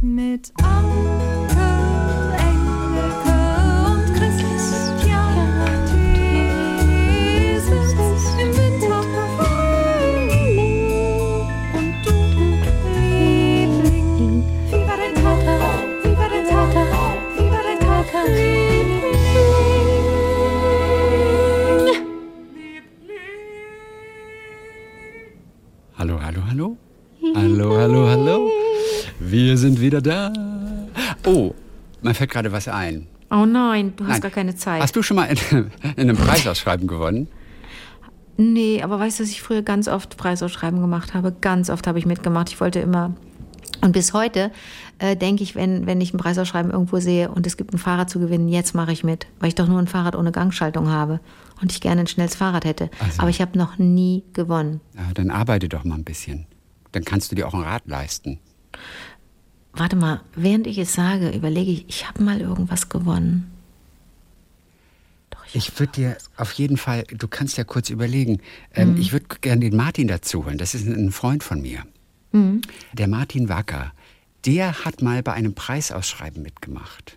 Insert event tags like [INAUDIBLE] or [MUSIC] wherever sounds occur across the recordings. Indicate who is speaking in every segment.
Speaker 1: Mit Anke, Engelke und Christian Theses im Winter Und du, Liebling, wie war dein Tag? Wie war dein Tag? Wie war dein Tag? Liebling.
Speaker 2: Hallo, hallo, hallo. Hallo, hallo, hallo. Wir sind wieder da. Oh, mir fällt gerade was ein.
Speaker 3: Oh nein, du hast
Speaker 2: Nein.
Speaker 3: gar keine Zeit.
Speaker 2: Hast du schon mal in, [LAUGHS] in einem Preisausschreiben gewonnen?
Speaker 3: Nee, aber weißt du, dass ich früher ganz oft Preisausschreiben gemacht habe? Ganz oft habe ich mitgemacht. Ich wollte immer. Und bis heute äh, denke ich, wenn, wenn ich ein Preisausschreiben irgendwo sehe und es gibt ein Fahrrad zu gewinnen, jetzt mache ich mit, weil ich doch nur ein Fahrrad ohne Gangschaltung habe und ich gerne ein schnelles Fahrrad hätte.
Speaker 2: Also.
Speaker 3: Aber ich habe noch nie gewonnen.
Speaker 2: Ja, dann arbeite doch mal ein bisschen. Dann kannst du dir auch ein Rad leisten.
Speaker 3: Warte mal, während ich es sage, überlege ich, ich habe mal irgendwas gewonnen. Doch,
Speaker 2: Ich würde dir auf jeden Fall, du kannst ja kurz überlegen, ähm, ich würde gerne den Martin dazu holen. Das ist ein- ein Freund von mir. Der Martin Wacker, der hat mal bei einem Preisausschreiben mitgemacht.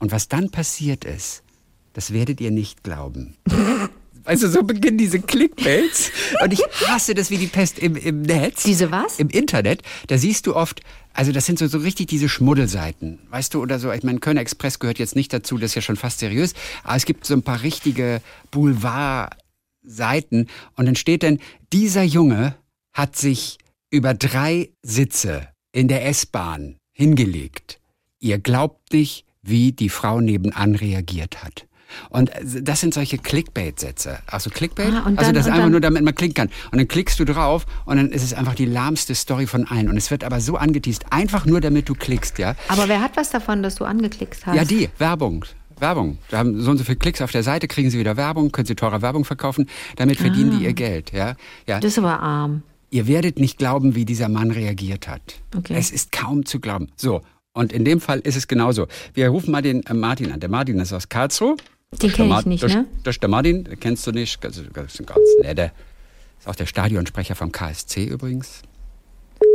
Speaker 2: Und was dann passiert ist, das werdet ihr nicht glauben. [LAUGHS] Also so beginnen diese Clickbaits. Und ich hasse das wie die Pest im, im Netz.
Speaker 3: Diese was?
Speaker 2: Im Internet. Da siehst du oft, also das sind so, so richtig diese Schmuddelseiten. Weißt du, oder so. Ich meine, Kölner Express gehört jetzt nicht dazu, das ist ja schon fast seriös. Aber es gibt so ein paar richtige Boulevard-Seiten. Und dann steht dann, dieser Junge hat sich über drei Sitze in der S-Bahn hingelegt. Ihr glaubt nicht, wie die Frau nebenan reagiert hat. Und das sind solche Clickbait-Sätze. Also Clickbait,
Speaker 3: Ah,
Speaker 2: also
Speaker 3: dann-
Speaker 2: das
Speaker 3: und
Speaker 2: einfach nur, damit man klicken kann. Und dann klickst du drauf und dann ist es einfach die lahmste Story von allen. Und es wird aber so angeteased, einfach nur damit du klickst, ja.
Speaker 3: Aber wer hat was davon, dass du angeklickt hast?
Speaker 2: Ja, die, Werbung. Werbung. Da haben so und so viele Klicks auf der Seite, kriegen sie wieder Werbung, können sie teure Werbung verkaufen, damit verdienen die ihr Geld, ja. ja.
Speaker 3: Ah. Das ist aber arm.
Speaker 2: Ihr werdet nicht glauben, wie dieser Mann reagiert hat.
Speaker 3: Okay.
Speaker 2: Es ist kaum zu glauben. So, und in dem Fall ist es genauso. Wir rufen mal den äh, Martin an. Der Martin ist aus Karlsruhe.
Speaker 3: Den
Speaker 2: Der
Speaker 3: kenn ich nicht,
Speaker 2: das,
Speaker 3: ne?
Speaker 2: Das ist der Martin, den kennst du nicht. Das ist ein ganz netter. Ist auch der Stadionsprecher vom KSC übrigens.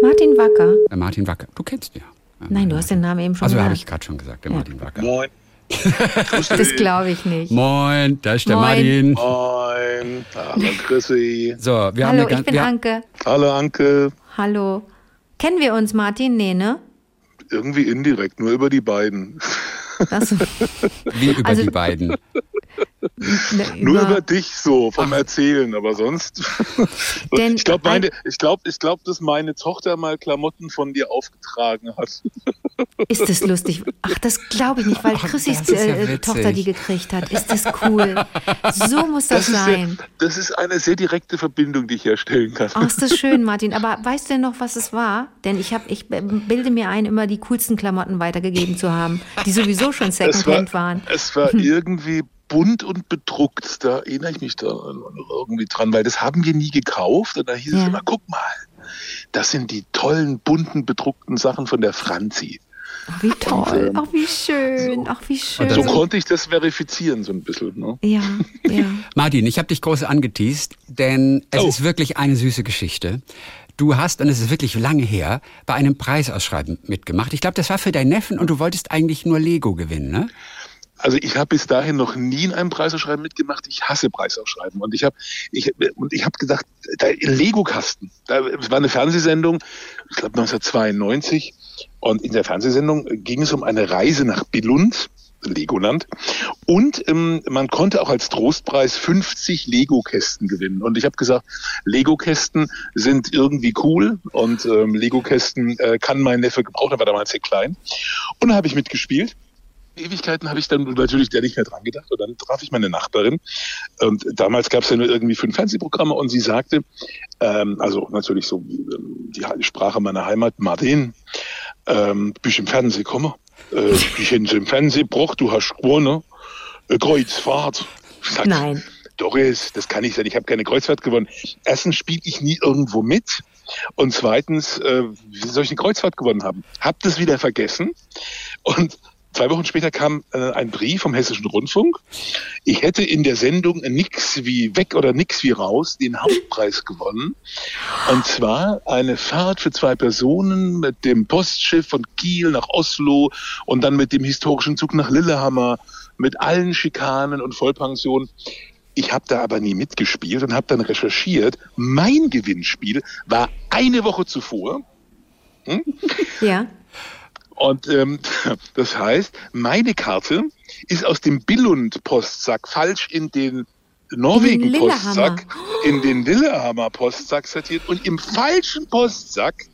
Speaker 3: Martin Wacker.
Speaker 2: Der Martin Wacker. Du kennst ihn ja.
Speaker 3: Nein, du hast den Namen eben schon
Speaker 2: Also habe
Speaker 3: gesagt.
Speaker 2: ich gerade schon gesagt, der
Speaker 3: Ja.
Speaker 2: Martin Wacker.
Speaker 4: Moin. [LAUGHS]
Speaker 3: Das glaube ich nicht.
Speaker 2: Moin, da ist der
Speaker 3: Moin.
Speaker 2: Martin.
Speaker 4: Moin. Hallo Chrissy.
Speaker 2: So, wir haben
Speaker 3: Hallo,
Speaker 2: eine
Speaker 3: ich bin
Speaker 2: wir,
Speaker 3: Anke.
Speaker 4: Hallo Anke.
Speaker 3: Hallo. Kennen wir uns, Martin? Nee, ne?
Speaker 4: Irgendwie indirekt, nur über die beiden.
Speaker 3: Das,
Speaker 2: wie über
Speaker 3: Also-
Speaker 2: die beiden.
Speaker 3: Ne,
Speaker 4: Nur über dich so vom Erzählen, aber sonst. [LAUGHS]
Speaker 3: Denn
Speaker 4: ich glaube, meine, ich glaube, ich glaube, dass meine Tochter mal Klamotten von dir aufgetragen hat. [LAUGHS]
Speaker 3: Ist das lustig? Ach, das glaube ich nicht, weil
Speaker 2: Ach,
Speaker 3: Chrissys
Speaker 2: das ist ja
Speaker 3: äh,
Speaker 2: witzig.
Speaker 3: Tochter die gekriegt hat. Ist das cool? So muss das,
Speaker 4: ist,
Speaker 3: sein.
Speaker 4: ja, das ist eine sehr direkte Verbindung, die ich herstellen kann.
Speaker 3: Ach, ist das schön, [LAUGHS] Martin. Aber weißt du denn noch, was es war? Denn ich, hab, ich bilde mir ein, immer die coolsten Klamotten weitergegeben zu haben, die sowieso schon
Speaker 4: es war,
Speaker 3: Secondhand waren.
Speaker 4: es war irgendwie bunt und bedruckt. Da erinnere ich mich da irgendwie dran, weil das haben wir nie gekauft. Und da hieß
Speaker 3: Ja.
Speaker 4: es immer, guck mal, das sind die tollen, bunten, bedruckten Sachen von der Franzi.
Speaker 3: Ach, wie toll. Ach, wie schön. Ach, wie schön.
Speaker 4: So konnte ich das verifizieren, so ein bisschen. Ne?
Speaker 3: ja, ja. [LAUGHS]
Speaker 2: Martin, ich habe dich groß angeteased, denn es
Speaker 4: Oh.
Speaker 2: ist wirklich eine süße Geschichte. Du hast, und es ist wirklich lange her, bei einem Preisausschreiben mitgemacht. Ich glaube, das war für deinen Neffen und du wolltest eigentlich nur Lego gewinnen, ne?
Speaker 4: Also ich habe bis dahin noch nie in einem Preisausschreiben mitgemacht. Ich hasse Preisausschreiben. Und ich habe ich, und ich habe gedacht, da Lego-Kasten. Da es war eine Fernsehsendung, ich glaube 1992. Und in der Fernsehsendung ging es um eine Reise nach Billund, Legoland. Und ähm, man konnte auch als Trostpreis 50 Lego-Kästen gewinnen. Und ich habe gesagt, Lego-Kästen sind irgendwie cool und ähm, Lego-Kästen äh, kann mein Neffe gebrauchen. Er war damals sehr klein. Und da habe ich mitgespielt. Ewigkeiten habe ich dann natürlich da nicht mehr dran gedacht. Und dann traf ich meine Nachbarin. Und damals gab es ja nur irgendwie fünf Fernsehprogramme und sie sagte, ähm, also natürlich so ähm, die Sprache meiner Heimat, Martin, ähm, bist im Fernsehen gekommen, äh, ich hätte im Fernsehen gebracht, du hast gewonnen, äh, Kreuzfahrt. Sag,
Speaker 3: Nein.
Speaker 4: Doris, das kann nicht sein, ich habe keine Kreuzfahrt gewonnen. Erstens spiele ich nie irgendwo mit. Und zweitens, äh, wie soll ich eine Kreuzfahrt gewonnen haben? Hab das wieder vergessen. Und zwei Wochen später kam äh, ein Brief vom Hessischen Rundfunk. Ich hätte in der Sendung Nix wie weg oder Nix wie raus den Hauptpreis gewonnen. Und zwar eine Fahrt für zwei Personen mit dem Postschiff von Kiel nach Oslo und dann mit dem historischen Zug nach Lillehammer mit allen Schikanen und Vollpensionen. Ich habe da aber nie mitgespielt und habe dann recherchiert. Mein Gewinnspiel war eine Woche zuvor. Hm?
Speaker 3: Ja.
Speaker 4: Und ähm, das heißt, meine Karte ist aus dem Billund-Postsack falsch in den Norwegen-Postsack, in den Lillehammer-Postsack sortiert und im falschen Postsack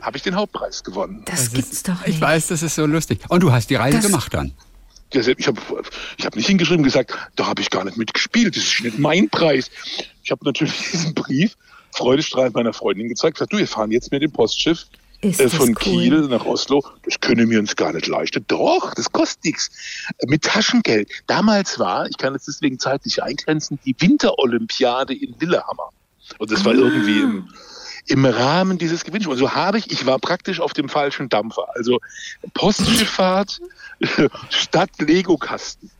Speaker 4: habe ich den Hauptpreis gewonnen.
Speaker 3: Das,
Speaker 2: Das
Speaker 3: gibt's
Speaker 2: ist,
Speaker 3: doch nicht.
Speaker 2: Ich weiß, das ist so lustig. Und du hast die Reise
Speaker 3: Das-
Speaker 2: gemacht dann.
Speaker 4: Ich habe ich hab nicht hingeschrieben gesagt, da habe ich gar nicht mitgespielt, das ist nicht mein Preis. Ich habe natürlich [LAUGHS] diesen Brief freudestrahlend meiner Freundin gezeigt, gesagt, du, wir fahren jetzt mit dem Postschiff
Speaker 3: Ist
Speaker 4: äh, von
Speaker 3: cool.
Speaker 4: Kiel nach Oslo. Das können wir uns gar nicht leisten. Doch, das kostet nichts. Mit Taschengeld. Damals war, ich kann es deswegen zeitlich eingrenzen, die Winterolympiade in Lillehammer. Und das war
Speaker 3: Ah.
Speaker 4: irgendwie im, im Rahmen dieses Gewinnspiels. Und so habe ich, ich war praktisch auf dem falschen Dampfer. Also Postschifffahrt [LAUGHS] statt Lego-Kasten.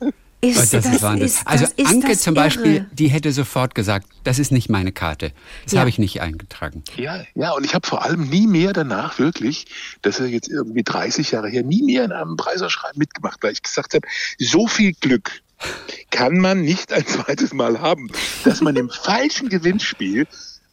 Speaker 4: [LAUGHS]
Speaker 3: Ist,
Speaker 2: Oh, das, ist Wahnsinn.
Speaker 3: ist-
Speaker 2: also
Speaker 3: das ist
Speaker 2: Anke
Speaker 3: das
Speaker 2: zum Beispiel,
Speaker 3: Irre.
Speaker 2: die hätte sofort gesagt, das ist nicht meine Karte. Das
Speaker 3: Ja.
Speaker 2: habe ich nicht eingetragen.
Speaker 4: Ja, ja, und ich habe vor allem nie mehr danach wirklich, das ist jetzt irgendwie 30 Jahre her, nie mehr in einem Preisausschreiben mitgemacht, weil ich gesagt habe, so viel Glück kann man nicht ein zweites Mal haben, dass man im falschen Gewinnspiel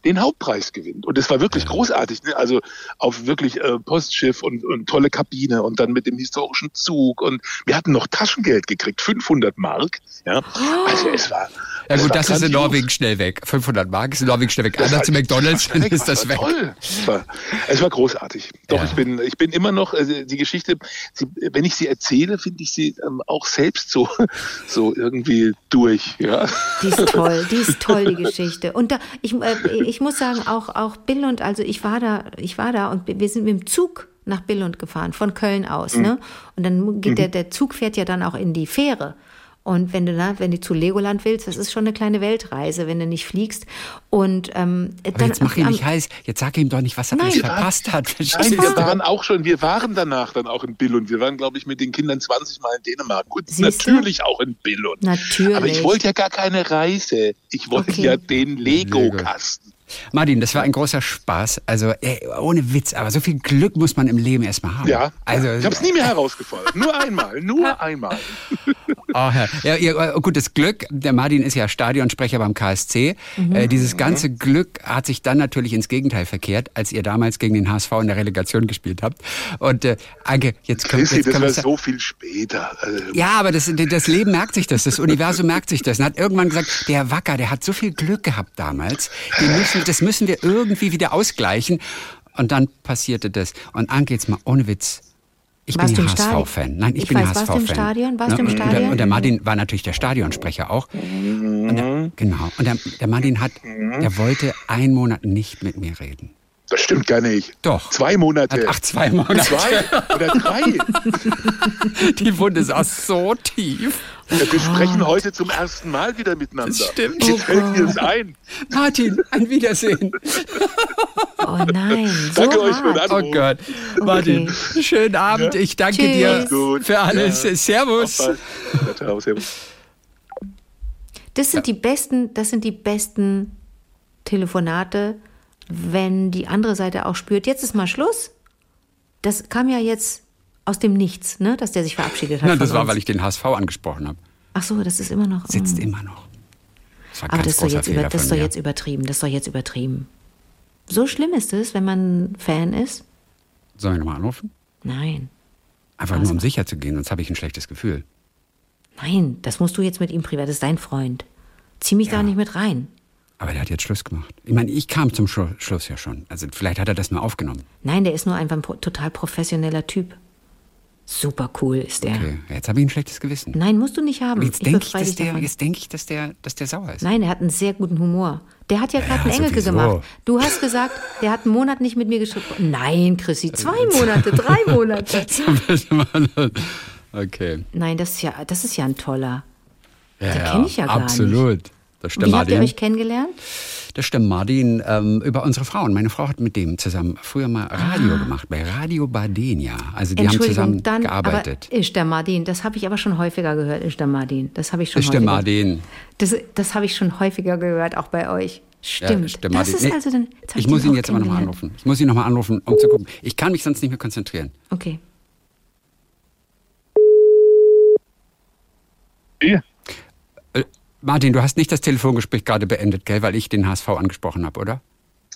Speaker 4: den Hauptpreis gewinnt. Und es war wirklich großartig. Ne? Also auf wirklich äh, Postschiff und, und tolle Kabine und dann mit dem historischen Zug. Und wir hatten noch Taschengeld gekriegt, 500 Mark. Ja, also es war.
Speaker 2: Ja gut,
Speaker 4: war
Speaker 2: das ist in. Norwegen schnell weg. 500 Mark ist in Norwegen schnell weg.
Speaker 4: Das war-
Speaker 2: zu McDonalds,
Speaker 4: das
Speaker 2: dann ist das
Speaker 4: das
Speaker 2: weg.
Speaker 4: war Toll. Es war, es war großartig. Doch,
Speaker 2: Ja.
Speaker 4: ich bin, ich bin immer noch, also die Geschichte, sie, wenn ich sie erzähle, finde ich sie ähm, auch selbst so, [LAUGHS] so irgendwie durch, ja.
Speaker 3: Die ist toll, die ist toll, die [LAUGHS] Geschichte. Und da, ich, äh, ich muss sagen, auch, auch Billund, also ich war da, ich war da und wir sind mit dem Zug nach Billund gefahren, von Köln aus, ne? Und dann geht der, der Zug fährt ja dann auch in die Fähre. Und wenn du da, wenn du zu Legoland willst, das ist schon eine kleine Weltreise, wenn du nicht fliegst. Und ähm,
Speaker 2: Aber jetzt mach ihn nicht heiß. Jetzt sag ihm doch nicht, was er
Speaker 3: Nein.
Speaker 2: verpasst hat.
Speaker 4: Nein, wir waren auch schon, wir waren danach dann auch in Billund. Wir waren, glaube ich, mit den Kindern 20 Mal in Dänemark und
Speaker 3: Siehst du?
Speaker 4: natürlich auch in Billund.
Speaker 3: Natürlich.
Speaker 4: Aber ich wollte ja gar keine Reise. Ich wollte
Speaker 3: Okay.
Speaker 4: ja den Lego-Kasten.
Speaker 2: Martin, das war ein großer Spaß. Also ey, ohne Witz, aber so viel Glück muss man im Leben erstmal haben.
Speaker 4: Ja,
Speaker 2: Also,
Speaker 4: ich habe es nie mehr herausgefordert. Nur einmal, nur [LAUGHS] einmal.
Speaker 2: Oh, Herr. Ja, ihr, äh, gut, das Glück, der Martin ist ja Stadionsprecher beim KSC.
Speaker 3: Mhm.
Speaker 2: Äh, dieses ganze Glück hat sich dann natürlich ins Gegenteil verkehrt, als ihr damals gegen den HSV in der Relegation gespielt habt. Und äh, Anke, jetzt kommt jetzt
Speaker 4: das
Speaker 2: können
Speaker 4: war so viel später. Also,
Speaker 2: Ja, aber das, das Leben merkt sich das, das Universum merkt sich das. Und hat irgendwann gesagt, der Wacker, der hat so viel Glück gehabt damals, den müssen, das müssen wir irgendwie wieder ausgleichen. Und dann passierte das. Und Anke, jetzt mal ohne Witz. Ich
Speaker 3: Warst
Speaker 2: bin
Speaker 3: Stadion?
Speaker 2: HSV-Fan. Nein, ich,
Speaker 3: Ich
Speaker 2: bin
Speaker 3: weiß,
Speaker 2: ja
Speaker 3: warst du
Speaker 2: HSV-Fan.
Speaker 3: im Stadion? Warst du im
Speaker 2: Und der,
Speaker 3: Stadion?
Speaker 2: und der Martin war natürlich der Stadionsprecher auch. Und der, genau. Und der, der Martin hat, der wollte einen Monat nicht mit mir reden.
Speaker 4: das stimmt gar nicht.
Speaker 2: Doch.
Speaker 4: Zwei Monate.
Speaker 2: Ach, zwei Monate.
Speaker 4: Zwei oder drei. [LAUGHS]
Speaker 2: Die Wunde ist auch so tief.
Speaker 4: Ja, wir sprechen heute zum ersten Mal wieder miteinander.
Speaker 2: Das stimmt.
Speaker 4: Jetzt fällt mir das ein.
Speaker 2: Martin, ein Wiedersehen.
Speaker 3: Oh nein, so
Speaker 4: Danke euch für den
Speaker 3: hart.
Speaker 4: Anruf.
Speaker 2: Oh Gott. Martin, schönen Abend. Ich danke dir
Speaker 3: Tschüss.
Speaker 4: Gut.
Speaker 2: für alles.
Speaker 4: Ja.
Speaker 2: Servus.
Speaker 4: Ja, servus.
Speaker 3: Das sind die besten, das sind die besten Telefonate, wenn die andere Seite auch spürt, jetzt ist mal Schluss. Das kam ja jetzt aus dem Nichts, ne, dass der sich verabschiedet hat.
Speaker 2: Na, das war,
Speaker 3: uns.
Speaker 2: weil ich den HSV angesprochen habe.
Speaker 3: Ach so, das ist immer noch.
Speaker 2: Sitzt
Speaker 3: mm.
Speaker 2: immer noch. Das
Speaker 3: Aber
Speaker 2: ganz
Speaker 3: das ist, doch jetzt über, das doch jetzt übertrieben. Das ist doch jetzt übertrieben. So schlimm ist es, wenn man Fan ist?
Speaker 2: Sollen wir nochmal anrufen?
Speaker 3: Nein.
Speaker 2: Einfach nur, um sicher zu gehen, sonst habe ich ein schlechtes Gefühl.
Speaker 3: Nein, das musst du jetzt mit ihm privat. Das ist dein Freund. Zieh mich da nicht mit rein.
Speaker 2: Aber der hat jetzt Schluss gemacht. Ich meine, ich kam zum Schlu- Schluss ja schon. Also vielleicht hat er das nur aufgenommen.
Speaker 3: Nein, der ist nur einfach ein total professioneller Typ. Super cool ist der.
Speaker 2: Okay, jetzt habe ich ein schlechtes Gewissen.
Speaker 3: Nein, musst du nicht haben.
Speaker 2: Jetzt denke ich, dass der, jetzt denk ich, dass der, dass der sauer ist.
Speaker 3: Nein, er hat einen sehr guten Humor. Der hat ja gerade
Speaker 2: Ja,
Speaker 3: einen Engelke
Speaker 2: sowieso.
Speaker 3: gemacht. Du hast gesagt, der hat einen Monat nicht mit mir geschrieben. Nein, Chrissy, zwei Monate, drei [LAUGHS] Monate.
Speaker 2: okay.
Speaker 3: Nein, das ist ja, das ist ja ein toller.
Speaker 2: Ja,
Speaker 3: Den kenn ich ja gar nicht.
Speaker 2: absolut. Das stimmt,
Speaker 3: Wie habt ihr euch kennengelernt?
Speaker 2: Das stimmt, Martin, ähm, über unsere Frauen. Meine Frau hat mit dem zusammen früher mal Radio gemacht, bei Radio Badenia. Also die haben zusammen
Speaker 3: dann,
Speaker 2: gearbeitet.
Speaker 3: Aber ist der Martin, das habe ich aber schon häufiger gehört, ist der Martin. Das habe ich schon
Speaker 2: Ist der
Speaker 3: häufiger.
Speaker 2: Martin.
Speaker 3: Das, das habe ich schon häufiger gehört, auch bei euch. Stimmt.
Speaker 2: ist der
Speaker 3: das ist
Speaker 2: Nee,
Speaker 3: also dann,
Speaker 2: ich muss ihn jetzt aber nochmal anrufen. Ich muss ihn nochmal anrufen, um zu gucken. Ich kann mich sonst nicht mehr konzentrieren.
Speaker 3: Okay.
Speaker 4: Hier.
Speaker 2: Martin, du hast nicht das Telefongespräch gerade beendet, gell, weil ich den HSV angesprochen habe, oder?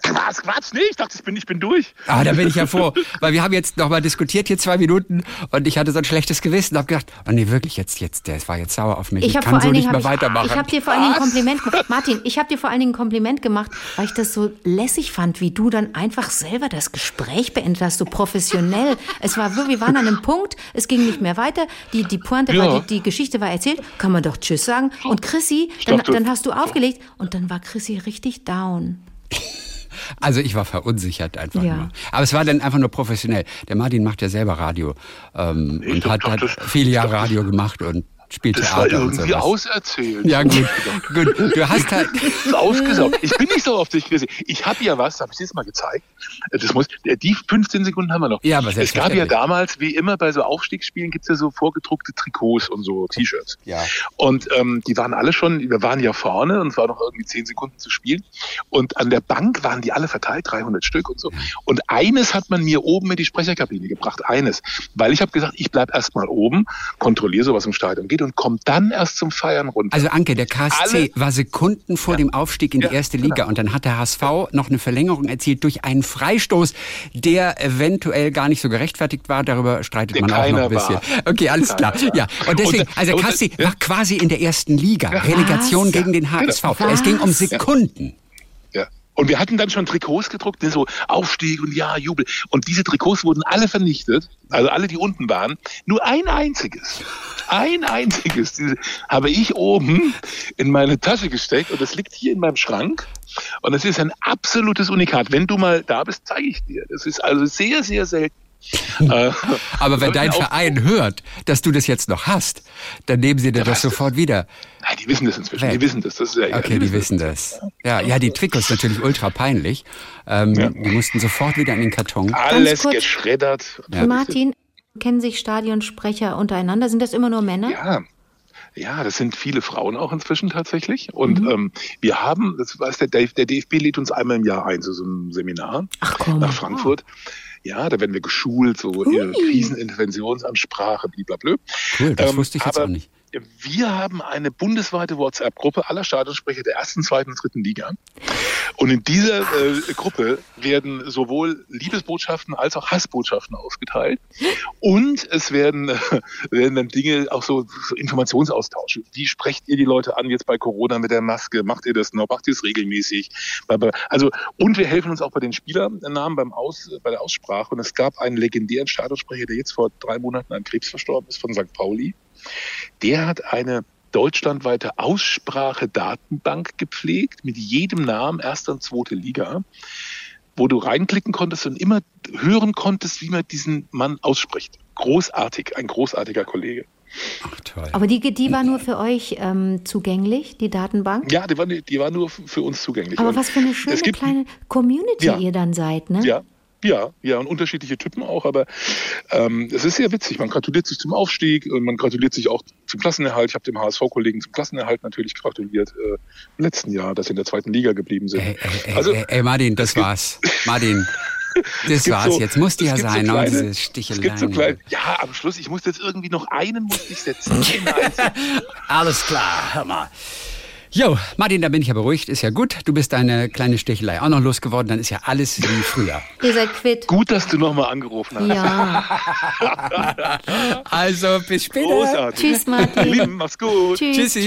Speaker 4: Quatsch, Quatsch, nee, ich dachte, ich bin, ich bin durch.
Speaker 2: Ah, da bin ich ja froh, [LAUGHS] weil wir haben jetzt nochmal diskutiert hier zwei Minuten und ich hatte so ein schlechtes Gewissen und habe gedacht, oh nee, wirklich jetzt, jetzt, der war jetzt sauer auf mich. Ich,
Speaker 3: Ich habe
Speaker 2: kann so nicht mehr
Speaker 3: ich,
Speaker 2: weitermachen.
Speaker 3: ich habe dir vor allen Dingen ein Kompliment gemacht. Martin, ich habe dir vor allen Dingen ein Kompliment gemacht, weil ich das so lässig fand, wie du dann einfach selber das Gespräch beendet hast, so professionell. [LAUGHS] Es war wir waren an einem Punkt, es ging nicht mehr weiter. Die, die Pointe
Speaker 4: Ja.
Speaker 3: war, die, die Geschichte war erzählt, kann man doch Tschüss sagen. Und Chrissy, dann,
Speaker 4: dachte-
Speaker 3: dann hast du aufgelegt und dann war Chrissy richtig down. [LAUGHS]
Speaker 2: Also ich war verunsichert einfach
Speaker 3: Ja.
Speaker 2: nur. Aber es war dann einfach nur professionell. Der Martin macht ja selber Radio ähm, und hat, hat viele Jahre Radio gemacht und spielt
Speaker 4: Das war
Speaker 2: Theater und
Speaker 4: irgendwie
Speaker 2: sowas.
Speaker 4: auserzählt.
Speaker 2: Ja gut, gut. Du hast halt...
Speaker 4: Das ausgesaugt. Ich bin nicht so auf dich, Chrissy. Ich habe ja was, habe ich dir das mal gezeigt? Das muss, die 15 Sekunden haben wir noch.
Speaker 2: Ja, aber
Speaker 4: es gab ja damals, wie immer bei so Aufstiegsspielen, gibt's ja so vorgedruckte Trikots und so T-Shirts.
Speaker 2: Ja.
Speaker 4: Und ähm, die waren alle schon, wir waren ja vorne und es war noch irgendwie 10 Sekunden zu spielen. Und an der Bank waren die alle verteilt, 300 Stück und so. Und eines hat man mir oben in die Sprecherkabine gebracht, eines. Weil ich habe gesagt, ich bleib erst mal oben, kontrolliere so, was im Stadion geht und komme dann erst zum Feiern runter.
Speaker 2: Also Anke, der KSC
Speaker 4: Alle-
Speaker 2: war Sekunden vor dem Aufstieg in die
Speaker 4: Ja,
Speaker 2: erste Liga und dann hat der HSV noch eine Verlängerung erzielt durch einen Freistoß, der eventuell gar nicht so gerechtfertigt war. Darüber streitet
Speaker 4: Der
Speaker 2: man auch noch ein
Speaker 4: keiner
Speaker 2: bisschen.
Speaker 4: war.
Speaker 2: Okay, alles klar. Ja, und deswegen,
Speaker 4: Und-
Speaker 2: also
Speaker 4: und-
Speaker 2: KSC
Speaker 4: ja.
Speaker 2: war quasi in der ersten Liga. Relegation gegen den HSV. Es ging um
Speaker 3: Was?
Speaker 2: Sekunden.
Speaker 4: Und wir hatten dann schon Trikots gedruckt, die so Aufstieg und ja, Jubel. Und diese Trikots wurden alle vernichtet, also alle, die unten waren. Nur ein einziges, ein einziges diese, habe ich oben in meine Tasche gesteckt und das liegt hier in meinem Schrank. Und das ist ein absolutes Unikat. Wenn du mal da bist, zeige ich dir. Das ist also sehr, sehr selten. Äh,
Speaker 2: Aber wenn dein Verein hört, dass du das jetzt noch hast, dann nehmen sie dir das sofort wieder.
Speaker 4: Nein, die wissen das inzwischen. Die wissen das. das ist ja egal.
Speaker 2: Okay, die wissen das. Ja, ja, die Trikots natürlich ultra peinlich. Ähm, Die mussten sofort wieder in den Karton.
Speaker 4: Alles
Speaker 3: kurz.
Speaker 4: geschreddert.
Speaker 3: Martin, kennen sich Stadionsprecher untereinander? Sind das immer nur Männer?
Speaker 4: Ja. Ja, das sind viele Frauen auch inzwischen tatsächlich. Und ähm, wir haben, das weiß der, der DFB lädt uns einmal im Jahr ein, so, so ein Seminar
Speaker 3: Ach komm.
Speaker 4: nach Frankfurt. Ja, da werden wir geschult, so ihre Kriseninterventionsansprache, blablabla.
Speaker 2: Cool, das
Speaker 4: Ähm,
Speaker 2: wusste ich jetzt
Speaker 4: aber
Speaker 2: auch nicht.
Speaker 4: Wir haben eine bundesweite WhatsApp-Gruppe aller Stadionsprecher der ersten, zweiten und dritten Liga. Und in dieser äh, Gruppe werden sowohl Liebesbotschaften als auch Hassbotschaften ausgeteilt. Und es werden, äh, werden dann Dinge, auch so, so Informationsaustausche. Wie sprecht ihr die Leute an jetzt bei Corona mit der Maske? Macht ihr das noch? Macht ihr es regelmäßig? Also, und wir helfen uns auch bei den Spielernamen beim Aus, bei der Aussprache. Und es gab einen legendären Stadionsprecher, der jetzt vor drei Monaten an Krebs verstorben ist, von St. Pauli. Der hat eine deutschlandweite Aussprache-Datenbank gepflegt mit jedem Namen erster und zweite Liga, wo du reinklicken konntest und immer hören konntest, wie man diesen Mann ausspricht. Großartig, ein großartiger Kollege.
Speaker 2: Ach, toll.
Speaker 3: Aber die, die war nur für euch ähm, zugänglich, die Datenbank?
Speaker 4: Ja, die war, die war nur für uns zugänglich.
Speaker 3: Aber
Speaker 4: Und
Speaker 3: was für eine schöne
Speaker 4: gibt,
Speaker 3: kleine Community
Speaker 4: Ja.
Speaker 3: ihr dann seid, ne?
Speaker 4: Ja, ja, ja, und unterschiedliche Typen auch, aber ähm, es ist sehr witzig. Man gratuliert sich zum Aufstieg und man gratuliert sich auch zum Klassenerhalt. Ich habe dem HSV-Kollegen zum Klassenerhalt natürlich gratuliert äh, im letzten Jahr, dass sie in der zweiten Liga geblieben sind.
Speaker 2: Ey, ey,
Speaker 4: also
Speaker 2: ey, ey Martin, das war's. Martin, [LAUGHS] das war's.
Speaker 4: so-
Speaker 2: jetzt musste ja
Speaker 4: gibt so
Speaker 2: sein, ne?
Speaker 4: kleine-
Speaker 2: diese
Speaker 4: Es
Speaker 2: Sticheleien.
Speaker 4: gibt so ja, am Schluss, ich musste jetzt irgendwie noch einen musste ich setzen. Einzigen. [LAUGHS]
Speaker 2: Alles klar, hör mal. Jo, Martin, da bin ich ja beruhigt, ist ja gut. Du bist deine kleine Stichelei auch noch losgeworden, dann ist ja alles wie früher.
Speaker 3: Ihr seid quitt.
Speaker 4: Gut, dass du nochmal angerufen hast.
Speaker 3: Ja. [LAUGHS]
Speaker 2: Also, bis später.
Speaker 4: Großartig.
Speaker 3: Tschüss, Martin.
Speaker 4: Lieben, mach's gut.
Speaker 3: Tschüss.
Speaker 2: Tschüssi.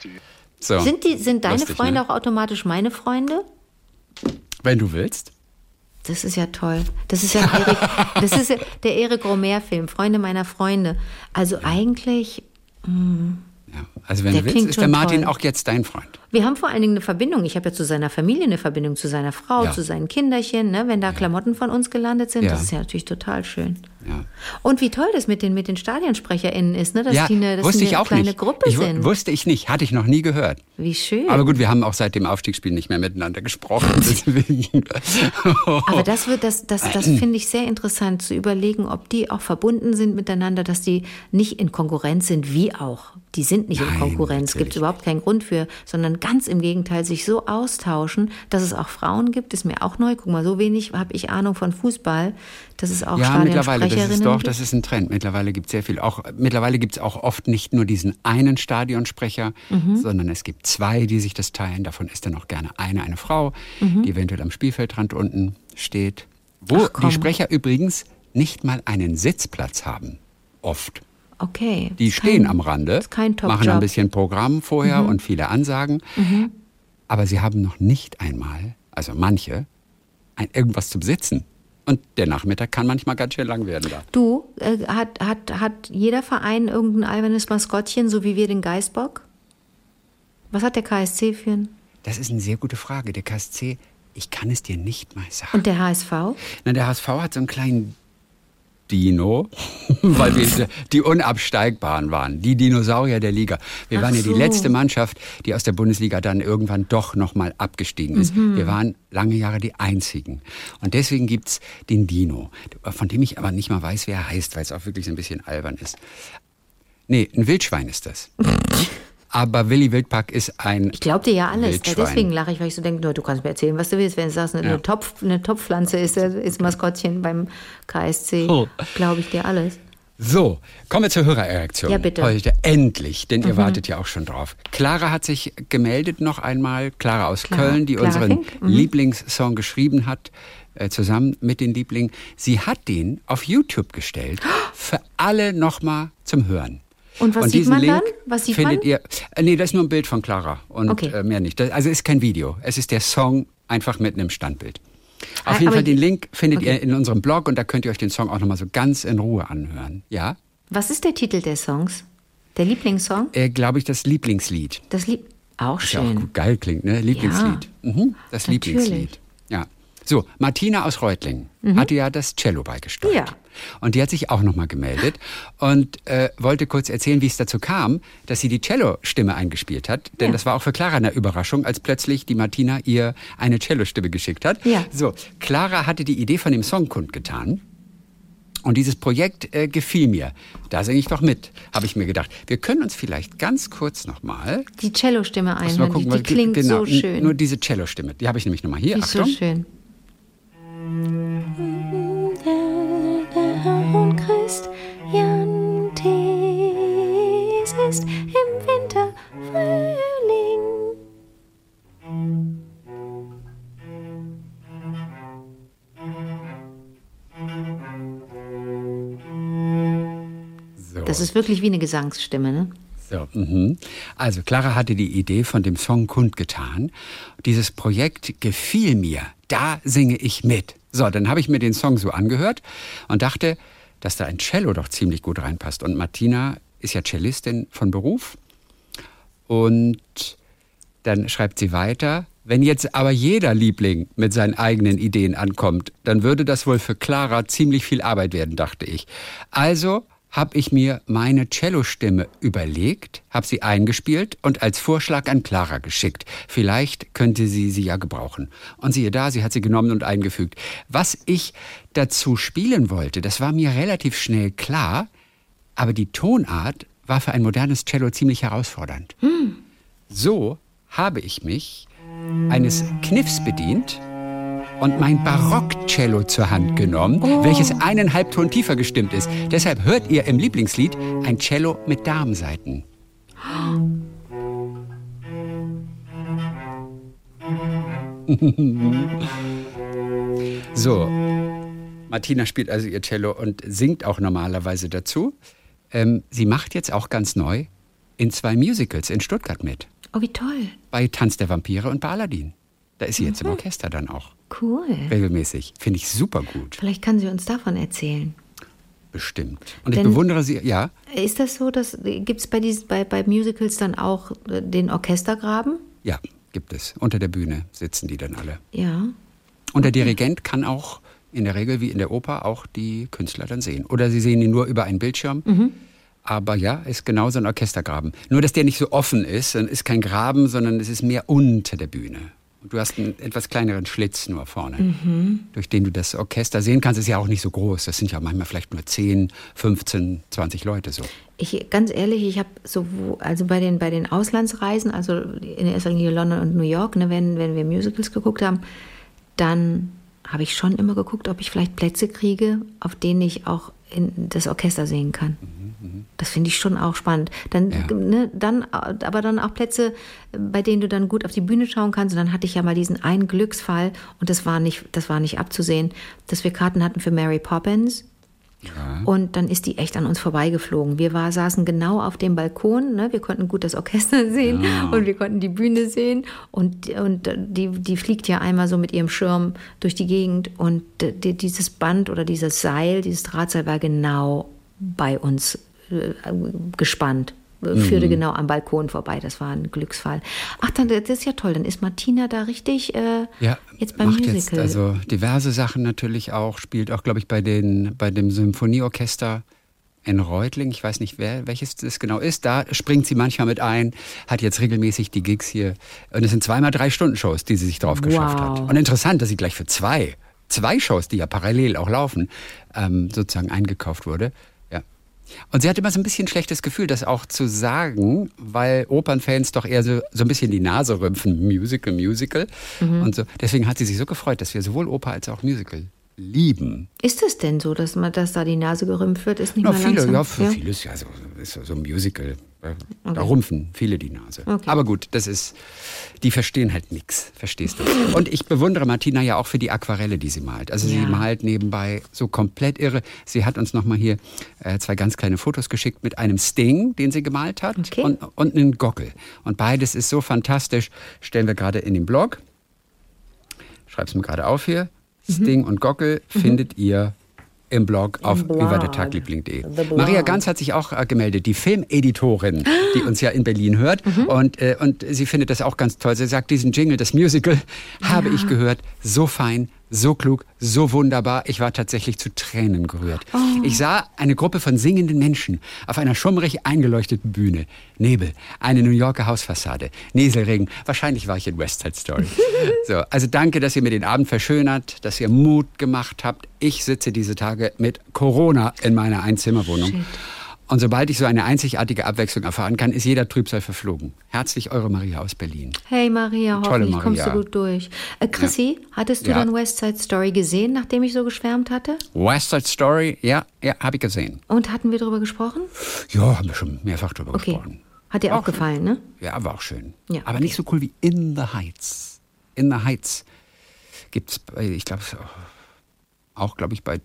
Speaker 3: Tschüss.
Speaker 2: So,
Speaker 3: Sind, die, sind deine
Speaker 2: Lustig,
Speaker 3: Freunde
Speaker 2: ne?
Speaker 3: auch automatisch meine Freunde?
Speaker 2: wenn du willst.
Speaker 3: Das ist ja toll. Das ist ja, Erik, [LAUGHS] das ist ja der Erik Romer-Film, Freunde meiner Freunde. Also eigentlich,
Speaker 2: Ja, also wenn
Speaker 3: Der
Speaker 2: du willst, ist der Martin
Speaker 3: toll.
Speaker 2: auch jetzt dein Freund.
Speaker 3: wir haben vor allen Dingen eine Verbindung. Ich habe ja zu seiner Familie eine Verbindung, zu seiner Frau,
Speaker 2: Ja.
Speaker 3: zu seinen Kinderchen. Ne? Wenn da Klamotten von uns gelandet sind,
Speaker 2: Ja.
Speaker 3: das ist ja natürlich total schön.
Speaker 2: Ja.
Speaker 3: Und wie toll das mit den, mit den StadionsprecherInnen ist, ne? dass
Speaker 2: ja,
Speaker 3: die eine, dass
Speaker 2: wusste
Speaker 3: die
Speaker 2: ich
Speaker 3: eine
Speaker 2: auch
Speaker 3: kleine
Speaker 2: nicht.
Speaker 3: Gruppe
Speaker 2: ich,
Speaker 3: sind.
Speaker 2: Wusste ich nicht, hatte ich noch nie gehört.
Speaker 3: Wie schön.
Speaker 2: Aber gut, wir haben auch seit dem Aufstiegsspiel nicht mehr miteinander gesprochen. [LAUGHS]
Speaker 3: Aber das wird, das, das, das [CLEARS THROAT] finde ich sehr interessant zu überlegen, ob die auch verbunden sind miteinander, dass die nicht in Konkurrenz sind, wie auch. Die sind nicht in
Speaker 2: Nein,
Speaker 3: Konkurrenz, gibt es überhaupt keinen Grund für, sondern ganz im Gegenteil, sich so austauschen, dass es auch Frauen gibt, ist mir auch neu. Guck mal, so wenig habe ich Ahnung von Fußball, dass es auch
Speaker 2: ja, mittlerweile, das ist doch,
Speaker 3: gibt.
Speaker 2: das ist ein Trend. Mittlerweile gibt es sehr viel. Auch, mittlerweile gibt es auch oft nicht nur diesen einen Stadionsprecher,
Speaker 3: Mhm.
Speaker 2: sondern es gibt zwei, die sich das teilen. Davon ist dann auch gerne eine, eine Frau,
Speaker 3: Mhm.
Speaker 2: die eventuell am Spielfeldrand unten steht. Wo
Speaker 3: Ach,
Speaker 2: die Sprecher übrigens nicht mal einen Sitzplatz haben. Oft.
Speaker 3: Okay.
Speaker 2: Die stehen
Speaker 3: kein-
Speaker 2: am Rande, machen ein.
Speaker 3: Mhm.
Speaker 2: bisschen Programm vorher und viele Ansagen. Aber sie haben noch nicht einmal, also manche, ein, irgendwas zum Sitzen. Und der Nachmittag kann manchmal ganz schön lang werden da.
Speaker 3: Du, äh, hat, hat, hat jeder Verein irgendein albernes Maskottchen, so wie wir den Geißbock? Was hat der KSC für ein?
Speaker 2: Das ist eine sehr gute Frage. Der KSC, ich kann es dir nicht mal sagen.
Speaker 3: Und der HSV?
Speaker 2: Na, der HSV hat so einen kleinen Dino, [LAUGHS] weil wir die Unabsteigbaren waren, die Dinosaurier der Liga. Wir
Speaker 3: Ach
Speaker 2: waren ja die
Speaker 3: so.
Speaker 2: letzte Mannschaft, die aus der Bundesliga dann irgendwann doch nochmal abgestiegen ist.
Speaker 3: Mhm.
Speaker 2: Wir waren lange Jahre die Einzigen. Und deswegen gibt's den Dino, von dem ich aber nicht mal weiß, wer er heißt, weil es auch wirklich so ein bisschen albern ist. Nee, ein Wildschwein ist das. [LAUGHS] aber Willy Wildpack ist ein
Speaker 3: Ich glaub dir ja alles. Ja, deswegen lache ich, weil ich so denke, du kannst mir erzählen, was du willst. Wenn du sagst, eine,
Speaker 2: Ja.
Speaker 3: Topf, eine Topfpflanze ist, ist Maskottchen beim KSC,
Speaker 2: Oh.
Speaker 3: glaube ich dir alles.
Speaker 2: So, kommen wir zur Hörerreaktion.
Speaker 3: Ja, bitte.
Speaker 2: Heute endlich, denn ihr wartet ja auch schon drauf. Clara hat sich gemeldet noch einmal. Clara aus
Speaker 3: Clara-
Speaker 2: Köln, die
Speaker 3: Clara
Speaker 2: unseren
Speaker 3: mhm.
Speaker 2: Lieblingssong geschrieben hat, äh, zusammen mit den Lieblingen. Sie hat den auf YouTube gestellt, [GASPS] für alle nochmal zum Hören.
Speaker 3: Und was sieht
Speaker 2: diesen
Speaker 3: man
Speaker 2: Link
Speaker 3: dann? Was sieht
Speaker 2: findet
Speaker 3: man?
Speaker 2: ihr? Äh, nee, das ist nur ein Bild von Clara und
Speaker 3: Okay.
Speaker 2: äh, mehr nicht. Das, also ist kein Video. Es ist der Song einfach mit einem Standbild. Auf
Speaker 3: Ah,
Speaker 2: jeden Fall den Link findet
Speaker 3: Okay.
Speaker 2: ihr in unserem Blog und da könnt ihr euch den Song auch nochmal so ganz in Ruhe anhören. Ja?
Speaker 3: Was ist der Titel des Songs? Der Lieblingssong?
Speaker 2: äh, glaube ich, das Lieblingslied.
Speaker 3: Das Lieb. Auch
Speaker 2: Was ja auch
Speaker 3: schön.
Speaker 2: geil klingt, ne? Lieblingslied. mhm, das
Speaker 3: natürlich.
Speaker 2: Lieblingslied. So, Martina aus Reutlingen hatte ja das Cello beigesteuert.
Speaker 3: Mhm. Ja.
Speaker 2: Und die hat sich auch nochmal gemeldet und äh, wollte kurz erzählen, wie es dazu kam, dass sie die Cello-Stimme eingespielt hat. Denn
Speaker 3: Ja.
Speaker 2: das war auch für Clara eine Überraschung, als plötzlich die Martina ihr eine Cello-Stimme geschickt hat.
Speaker 3: Ja.
Speaker 2: So, Clara hatte die Idee von dem Song kundgetan. Und dieses Projekt äh, gefiel mir. Da singe ich doch mit, habe ich mir gedacht. Wir können uns vielleicht ganz kurz nochmal
Speaker 3: Die Cello-Stimme einhören. Die,
Speaker 2: gucken,
Speaker 3: die klingt
Speaker 2: genau,
Speaker 3: so schön.
Speaker 2: Nur diese Cello-Stimme. Die habe ich nämlich nochmal hier.
Speaker 3: die ist so
Speaker 2: Achtung.
Speaker 3: schön. Wirklich wie eine Gesangsstimme, ne?
Speaker 2: So, mhm. Also Clara hatte die Idee von dem Song kundgetan. Dieses Projekt gefiel mir. Da singe ich mit. So, dann habe ich mir den Song so angehört und dachte, dass da ein Cello doch ziemlich gut reinpasst. Und Martina ist ja Cellistin von Beruf. Und dann schreibt sie weiter, wenn jetzt aber jeder Liebling mit seinen eigenen Ideen ankommt, dann würde das wohl für Clara ziemlich viel Arbeit werden, dachte ich. Also habe ich mir meine Cellostimme überlegt, habe sie eingespielt und als Vorschlag an Clara geschickt. Vielleicht könnte sie sie ja gebrauchen. Und siehe da, sie hat sie genommen und eingefügt. Was ich dazu spielen wollte, das war mir relativ schnell klar, aber die Tonart war für ein modernes Cello ziemlich herausfordernd. So habe ich mich eines Kniffs bedient und mein Barockcello zur Hand genommen, welches einen Halbton tiefer gestimmt ist. Deshalb hört ihr im Lieblingslied ein Cello mit Darmsaiten. so, Martina spielt also ihr Cello und singt auch normalerweise dazu. Ähm, sie macht jetzt auch ganz neu in zwei Musicals in Stuttgart mit.
Speaker 3: Oh, wie toll.
Speaker 2: Bei Tanz der Vampire und bei Aladdin. Da ist sie jetzt im Orchester dann auch.
Speaker 3: Cool.
Speaker 2: Regelmäßig. Finde ich super gut.
Speaker 3: Vielleicht kann sie uns davon erzählen.
Speaker 2: Bestimmt. Und ich
Speaker 3: Denn-
Speaker 2: bewundere sie, ja.
Speaker 3: Ist das so, dass gibt es bei, bei, bei Musicals dann auch äh, den Orchestergraben?
Speaker 2: Ja, gibt es. Unter der Bühne sitzen die dann alle.
Speaker 3: Ja.
Speaker 2: Und der Dirigent kann auch in der Regel wie in der Oper auch die Künstler dann sehen. Oder sie sehen ihn nur über einen Bildschirm.
Speaker 3: Mhm.
Speaker 2: Aber ja, ist genauso ein Orchestergraben. Nur, dass der nicht so offen ist, dann ist kein Graben, sondern es ist mehr unter der Bühne. Und du hast einen etwas kleineren Schlitz nur vorne,
Speaker 3: Mhm.
Speaker 2: durch den du das Orchester sehen kannst. Ist ja auch nicht so groß. Das sind ja manchmal vielleicht nur 10, 15, 20 Leute so.
Speaker 3: Ich, ganz ehrlich, ich habe so, also bei den, bei den Auslandsreisen, also in erster Linie London und New York, ne, wenn, wenn wir Musicals geguckt haben, dann habe ich schon immer geguckt, ob ich vielleicht Plätze kriege, auf denen ich auch in das Orchester sehen kann. Das finde ich schon auch spannend. Dann,
Speaker 2: Ja.
Speaker 3: ne, dann, aber dann auch Plätze, bei denen du dann gut auf die Bühne schauen kannst. Und dann hatte ich ja mal diesen einen Glücksfall und das war nicht, das war nicht abzusehen, dass wir Karten hatten für Mary Poppins. Und dann ist die echt an uns vorbeigeflogen. Wir war, saßen genau auf dem Balkon, ne? wir konnten gut das Orchester [LAUGHS] sehen und wir konnten die Bühne sehen. Und, und die, die fliegt ja einmal so mit ihrem Schirm durch die Gegend und die, dieses Band oder dieses Seil, dieses Drahtseil war genau bei uns äh, gespannt. Führte genau am Balkon vorbei. Das war ein Glücksfall. Ach, dann, das ist ja toll. Dann ist Martina da richtig äh,
Speaker 2: Ja,
Speaker 3: jetzt beim
Speaker 2: macht
Speaker 3: Musical.
Speaker 2: jetzt also diverse Sachen natürlich auch, spielt auch, glaube ich, bei, den, bei dem Symphonieorchester in Reutling, ich weiß nicht, wer, welches das genau ist, da springt sie manchmal mit ein, hat jetzt regelmäßig die Gigs hier. Und es sind zweimal drei Stunden Shows, die sie sich drauf geschafft
Speaker 3: Wow.
Speaker 2: hat. Und interessant, dass sie gleich für zwei, zwei Shows, die ja parallel auch laufen, ähm, sozusagen eingekauft wurde. Und sie hat immer so ein bisschen schlechtes Gefühl, das auch zu sagen, weil Opernfans doch eher so, so ein bisschen die Nase rümpfen, Musical, Musical. Und so. Deswegen hat sie sich so gefreut, dass wir sowohl Oper als auch Musical lieben.
Speaker 3: Ist es denn so, dass man dass da die Nase gerümpft wird? Ist nicht
Speaker 2: Ja,
Speaker 3: mal
Speaker 2: viele,
Speaker 3: langsam?
Speaker 2: ja, für viele ist ja so, ist so ein Musical. äh, Da rumpfen viele die Nase.
Speaker 3: Okay.
Speaker 2: Aber gut, das ist, die verstehen halt nichts, verstehst du. Und ich bewundere Martina ja auch für die Aquarelle, die sie malt. Also sie
Speaker 3: Ja.
Speaker 2: malt nebenbei so komplett irre. Sie hat uns nochmal hier äh, zwei ganz kleine Fotos geschickt mit einem Sting, den sie gemalt hat,
Speaker 3: Okay.
Speaker 2: und, und einen Gockel. Und beides ist so fantastisch. Stellen wir gerade in den Blog. Schreib's mir gerade auf hier. Sting und Gockel findet ihr im Blog auf überdertagliebling.de. Maria Ganz hat sich auch äh, gemeldet, die Filmeditorin, die uns ja in Berlin hört. Und, äh, und sie findet das auch ganz toll. Sie sagt, diesen Jingle, das Musical, habe ich gehört, so fein, so klug, so wunderbar. Ich war tatsächlich zu Tränen gerührt. Ich sah eine Gruppe von singenden Menschen auf einer schummrig eingeleuchteten Bühne. Nebel, eine New Yorker Hausfassade, Nieselregen. Wahrscheinlich war ich in West Side Story. [LAUGHS] so, also danke, dass ihr mir den Abend verschönert, dass ihr Mut gemacht habt. Ich sitze diese Tage mit Corona in meiner Einzimmerwohnung.
Speaker 3: Shit.
Speaker 2: Und sobald ich so eine einzigartige Abwechslung erfahren kann, ist jeder Trübsal verflogen. Herzlich eure Maria aus Berlin.
Speaker 3: Hey Maria,
Speaker 2: Tolle
Speaker 3: hoffentlich kommst du
Speaker 2: Maria.
Speaker 3: gut durch. Äh, Chrissy, hattest du
Speaker 2: Ja.
Speaker 3: dann West Side Story gesehen, nachdem ich so geschwärmt hatte?
Speaker 2: West Side Story, ja, ja, habe ich gesehen.
Speaker 3: Und hatten wir darüber gesprochen?
Speaker 2: Ja, haben wir schon mehrfach drüber
Speaker 3: Okay.
Speaker 2: gesprochen.
Speaker 3: Hat dir auch
Speaker 2: Auch-
Speaker 3: gefallen, ne?
Speaker 2: Ja, war auch schön.
Speaker 3: Ja,
Speaker 2: Aber
Speaker 3: okay.
Speaker 2: nicht so cool wie In the Heights. In the Heights gibt's, ich glaube, auch, glaube ich, bei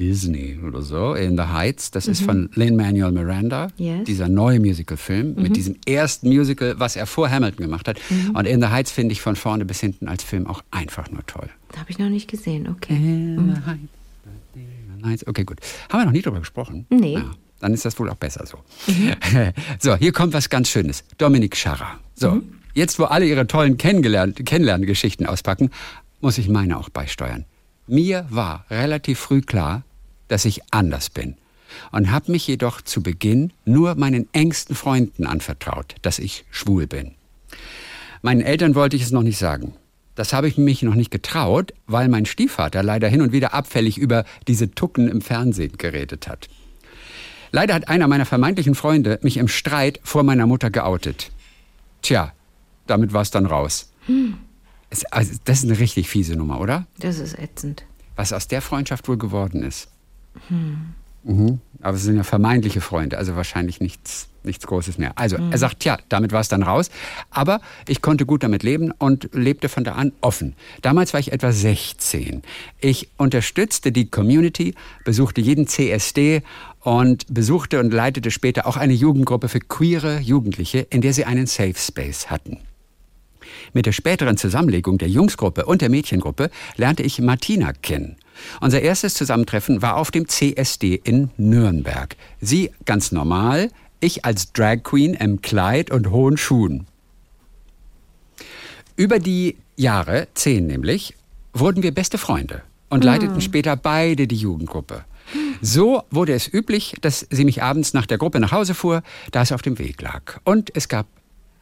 Speaker 2: Disney oder so, In the Heights. Das ist von Lin-Manuel Miranda,
Speaker 3: Mhm. Yes. Mhm.
Speaker 2: dieser neue Musicalfilm, mit diesem ersten Musical, was er vor Hamilton gemacht hat. Und In the Heights finde ich von vorne bis hinten als Film auch einfach nur toll.
Speaker 3: Habe ich noch nicht gesehen, okay.
Speaker 2: In the Heights. In the Heights. Okay, gut. Haben wir noch nie drüber gesprochen?
Speaker 3: Nee.
Speaker 2: Ja, dann ist das wohl auch besser so. [LAUGHS] so, hier kommt was ganz Schönes. Dominik Scharrer. So, jetzt wo alle ihre tollen Kennenlerngeschichten auspacken, muss ich meine auch beisteuern. Mir war relativ früh klar, dass ich anders bin und habe mich jedoch zu Beginn nur meinen engsten Freunden anvertraut, dass ich schwul bin. Meinen Eltern wollte ich es noch nicht sagen. Das habe ich mich noch nicht getraut, weil mein Stiefvater leider hin und wieder abfällig über diese Tucken im Fernsehen geredet hat. Leider hat einer meiner vermeintlichen Freunde mich im Streit vor meiner Mutter geoutet. Tja, damit war es dann raus. Es, also, das ist eine richtig fiese Nummer, oder?
Speaker 3: Das ist ätzend.
Speaker 2: Was aus der Freundschaft wohl geworden ist. Mhm. Aber es sind ja vermeintliche Freunde, also wahrscheinlich nichts, nichts Großes mehr. Also er sagt, tja, damit war es dann raus. Aber ich konnte gut damit leben und lebte von da an offen. Damals war ich etwa 16. Ich unterstützte die Community, besuchte jeden CSD und besuchte und leitete später auch eine Jugendgruppe für queere Jugendliche, in der sie einen Safe Space hatten. Mit der späteren Zusammenlegung der Jungsgruppe und der Mädchengruppe lernte ich Martina kennen. Unser erstes Zusammentreffen war auf dem CSD in Nürnberg. Sie ganz normal, ich als Drag Queen im Kleid und hohen Schuhen. Über die Jahre, zehn nämlich, wurden wir beste Freunde. und leiteten später beide die Jugendgruppe. So wurde es üblich, dass sie mich abends nach der Gruppe nach Hause fuhr, da es auf dem Weg lag. Und es gab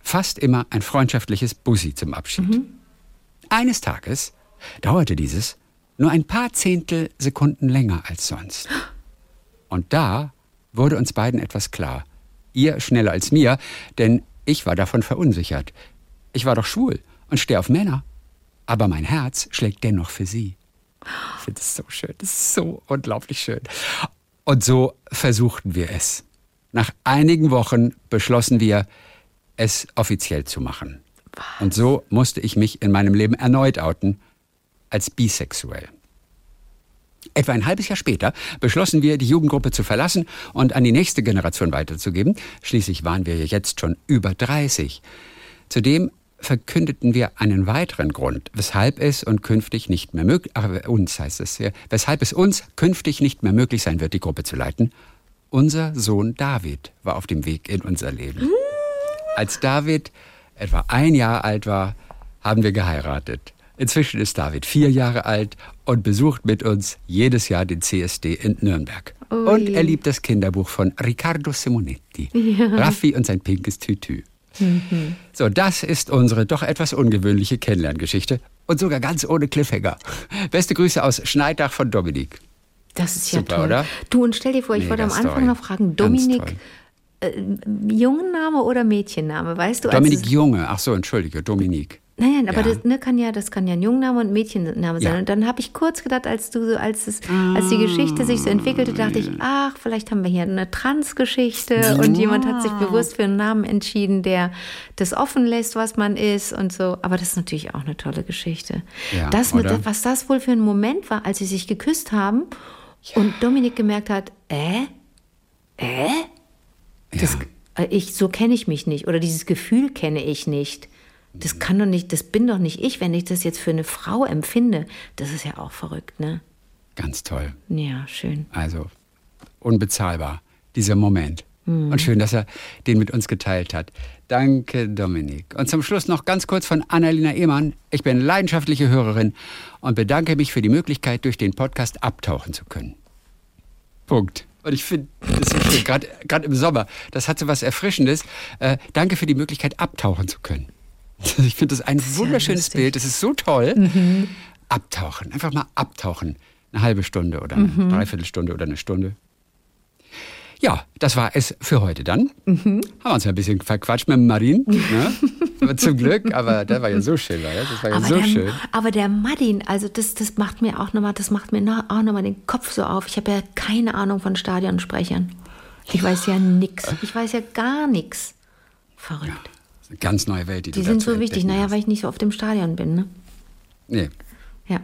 Speaker 2: fast immer ein freundschaftliches Bussi zum Abschied. Eines Tages dauerte dieses nur ein paar Zehntel Sekunden länger als sonst. Und da wurde uns beiden etwas klar. Ihr schneller als mir, denn ich war davon verunsichert. Ich war doch schwul und stehe auf Männer. Aber mein Herz schlägt dennoch für sie. Ich finde es so schön. Das ist so unglaublich schön. Und so versuchten wir es. Nach einigen Wochen beschlossen wir, es offiziell zu machen. Und so musste ich mich in meinem Leben erneut outen als bisexuell. Etwa ein halbes Jahr später beschlossen wir, die Jugendgruppe zu verlassen und an die nächste Generation weiterzugeben. Schließlich waren wir jetzt schon über 30. Zudem verkündeten wir einen weiteren Grund, weshalb es und künftig nicht mehr möglich, uns heißt es ja, weshalb es uns künftig nicht mehr möglich sein wird, die Gruppe zu leiten. Unser Sohn David war auf dem Weg in unser Leben. Als David etwa ein Jahr alt war, haben wir geheiratet. Inzwischen ist David vier Jahre alt und besucht mit uns jedes Jahr den CSD in Nürnberg. Und er liebt das Kinderbuch von Riccardo Simonetti. Raffi und sein pinkes Tütü. So, das ist unsere doch etwas ungewöhnliche Kennenlerngeschichte und sogar ganz ohne Cliffhanger. Beste Grüße aus Schneidach von Dominik.
Speaker 3: Das ist ja
Speaker 2: Super,
Speaker 3: toll.
Speaker 2: oder?
Speaker 3: Du, und stell dir vor, ich wollte am Anfang
Speaker 2: Story.
Speaker 3: noch fragen, Dominik,
Speaker 2: toll.
Speaker 3: äh, Jungenname oder Mädchenname, weißt du?
Speaker 2: Dominik
Speaker 3: es-
Speaker 2: Junge, ach so, entschuldige, Dominik.
Speaker 3: Nein, nein, aber
Speaker 2: Ja.
Speaker 3: das, ne, kann ja, das kann ja ein Jungname und Mädchenname sein.
Speaker 2: Ja.
Speaker 3: Und dann habe ich kurz gedacht, als du so, als es, als die Geschichte sich so entwickelte, dachte ich, ach, vielleicht haben wir hier eine Trans-Geschichte und jemand hat sich bewusst für einen Namen entschieden, der das offen lässt, was man ist und so. Aber das ist natürlich auch eine tolle Geschichte.
Speaker 2: Ja,
Speaker 3: das mit,
Speaker 2: oder?
Speaker 3: was das wohl für ein Moment war, als sie sich geküsst haben und Dominik gemerkt hat, äh, äh, das, äh, ich, so kenne ich mich nicht oder dieses Gefühl kenne ich nicht. Das kann doch nicht, das bin doch nicht ich, wenn ich das jetzt für eine Frau empfinde. Das ist ja auch verrückt, ne?
Speaker 2: Ganz toll.
Speaker 3: Ja, schön.
Speaker 2: Also unbezahlbar, dieser Moment. Und schön, dass er den mit uns geteilt hat. Danke, Dominik. Und zum Schluss noch ganz kurz von Annalena Ehmann. Ich bin leidenschaftliche Hörerin und bedanke mich für die Möglichkeit, durch den Podcast abtauchen zu können. Punkt. Und ich finde, das ist so gerade im Sommer, das hat so was Erfrischendes. Äh, danke für die Möglichkeit, abtauchen zu können. [LAUGHS] Ich finde das ein
Speaker 3: ja
Speaker 2: wunderschönes
Speaker 3: lustig.
Speaker 2: Bild, das ist so toll. Abtauchen, einfach mal abtauchen. Eine halbe Stunde oder eine Dreiviertelstunde oder eine Stunde. Ja, das war es für heute dann. Haben wir uns ja ein bisschen verquatscht mit Marin. Ne? [LAUGHS] Aber zum Glück, aber der war ja so schön, war das? Das war ja
Speaker 3: Aber,
Speaker 2: so
Speaker 3: der,
Speaker 2: schön.
Speaker 3: aber der Madin, also das, das macht mir auch nochmal, das macht mir noch, auch nochmal den Kopf so auf. Ich habe ja keine Ahnung von Stadionsprechern. Ich weiß ja nix. Ich weiß ja gar nichts. Verrückt.
Speaker 2: Das ist eine ganz neue Welt, die,
Speaker 3: Die
Speaker 2: du
Speaker 3: sind
Speaker 2: dazu
Speaker 3: so wichtig. Naja,
Speaker 2: hast.
Speaker 3: weil ich nicht so oft im Stadion bin, ne?
Speaker 2: Nee.
Speaker 3: Ja.